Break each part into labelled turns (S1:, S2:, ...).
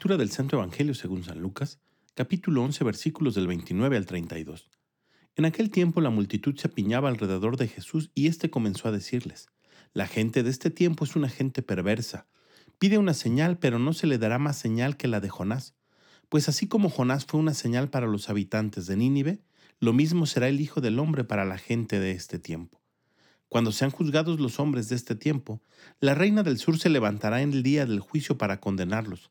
S1: Lectura del Santo Evangelio según San Lucas, capítulo 11, versículos del 29 al 32. En aquel tiempo la multitud se apiñaba alrededor de Jesús y éste comenzó a decirles, La gente de este tiempo es una gente perversa. Pide una señal, pero no se le dará más señal que la de Jonás. Pues así como Jonás fue una señal para los habitantes de Nínive, lo mismo será el Hijo del Hombre para la gente de este tiempo. Cuando sean juzgados los hombres de este tiempo, la reina del sur se levantará en el día del juicio para condenarlos,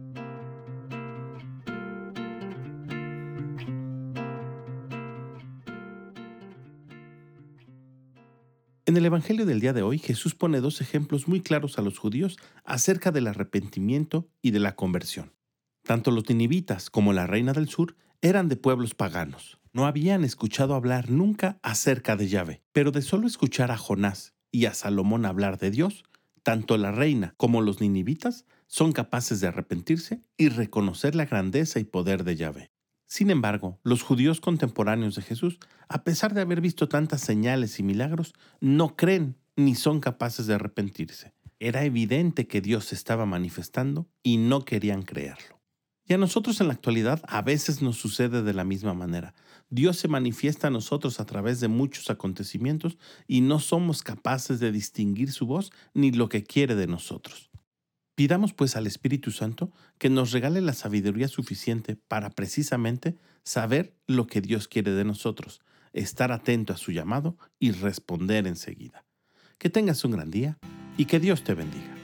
S1: En el Evangelio del día de hoy, Jesús pone dos ejemplos muy claros a los judíos acerca del arrepentimiento y de la conversión. Tanto los ninivitas como la reina del sur eran de pueblos paganos. No habían escuchado hablar nunca acerca de Yahvé, pero de solo escuchar a Jonás y a Salomón hablar de Dios, tanto la reina como los ninivitas son capaces de arrepentirse y reconocer la grandeza y poder de Yahvé. Sin embargo, los judíos contemporáneos de Jesús, a pesar de haber visto tantas señales y milagros, no creen ni son capaces de arrepentirse. Era evidente que Dios se estaba manifestando y no querían creerlo. Y a nosotros en la actualidad a veces nos sucede de la misma manera. Dios se manifiesta a nosotros a través de muchos acontecimientos y no somos capaces de distinguir su voz ni lo que quiere de nosotros. Pidamos pues al Espíritu Santo que nos regale la sabiduría suficiente para precisamente saber lo que Dios quiere de nosotros, estar atento a su llamado y responder enseguida. Que tengas un gran día y que Dios te bendiga.